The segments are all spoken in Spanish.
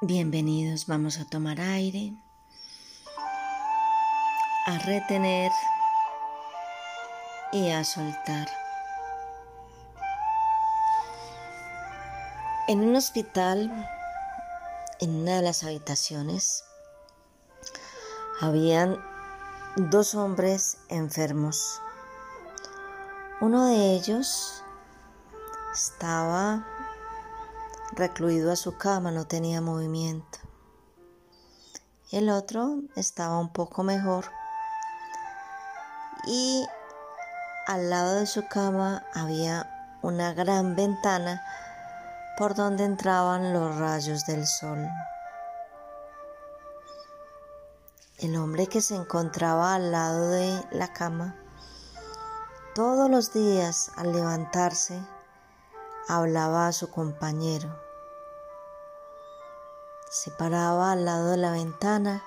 Bienvenidos, vamos a tomar aire, a retener y a soltar. En un hospital, en una de las habitaciones, habían dos hombres enfermos. Uno de ellos estaba recluido a su cama, no tenía movimiento. El otro estaba un poco mejor y al lado de su cama había una gran ventana por donde entraban los rayos del sol. El hombre que se encontraba al lado de la cama, todos los días al levantarse, hablaba a su compañero. Se paraba al lado de la ventana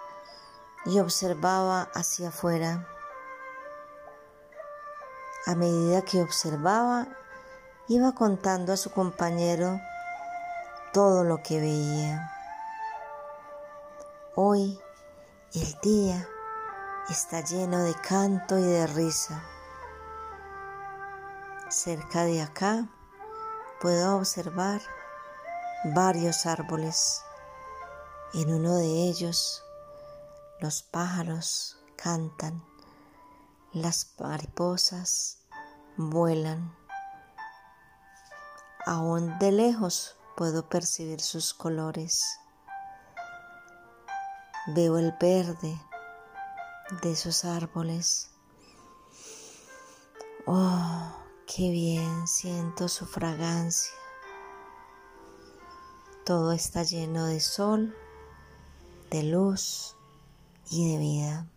y observaba hacia afuera. A medida que observaba, iba contando a su compañero todo lo que veía. Hoy el día está lleno de canto y de risa. Cerca de acá puedo observar varios árboles. En uno de ellos los pájaros cantan las mariposas vuelan. Aún de lejos puedo percibir sus colores. Veo el verde de esos árboles. Oh, qué bien siento su fragancia. Todo está lleno de sol, de luz y de vida.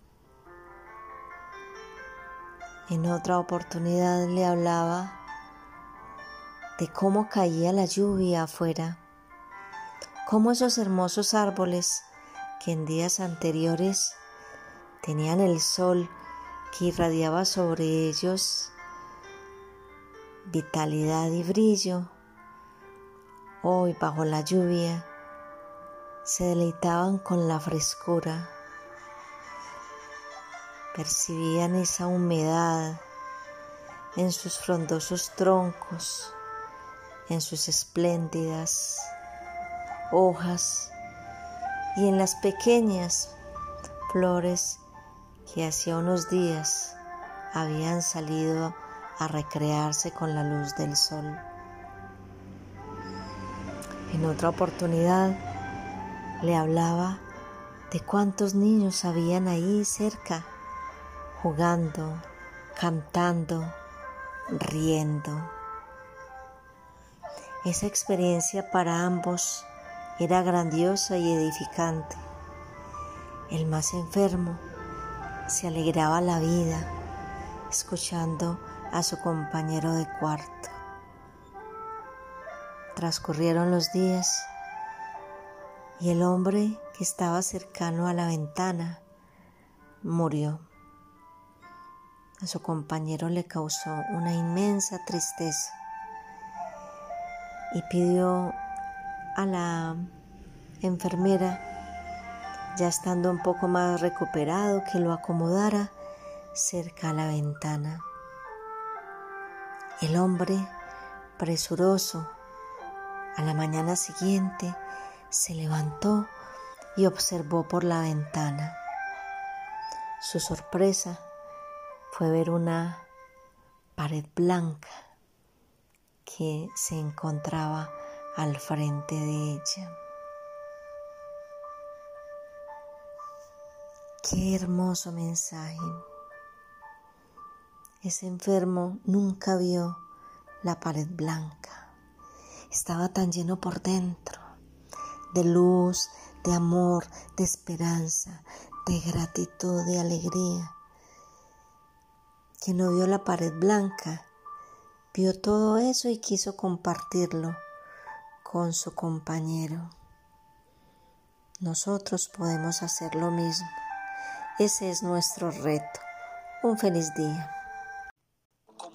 En otra oportunidad le hablaba de cómo caía la lluvia afuera, cómo esos hermosos árboles que en días anteriores tenían el sol que irradiaba sobre ellos vitalidad y brillo, hoy bajo la lluvia se deleitaban con la frescura. Percibían esa humedad en sus frondosos troncos, en sus espléndidas hojas y en las pequeñas flores que hacía unos días habían salido a recrearse con la luz del sol. En otra oportunidad le hablaba de cuántos niños habían ahí cerca jugando, cantando, riendo. Esa experiencia para ambos era grandiosa y edificante. El más enfermo se alegraba la vida escuchando a su compañero de cuarto. Transcurrieron los días y el hombre que estaba cercano a la ventana murió a su compañero le causó una inmensa tristeza y pidió a la enfermera, ya estando un poco más recuperado, que lo acomodara cerca a la ventana. El hombre, presuroso, a la mañana siguiente se levantó y observó por la ventana. Su sorpresa fue ver una pared blanca que se encontraba al frente de ella. Qué hermoso mensaje. Ese enfermo nunca vio la pared blanca. Estaba tan lleno por dentro de luz, de amor, de esperanza, de gratitud, de alegría. Que no vio la pared blanca, vio todo eso y quiso compartirlo con su compañero. Nosotros podemos hacer lo mismo. Ese es nuestro reto. Un feliz día.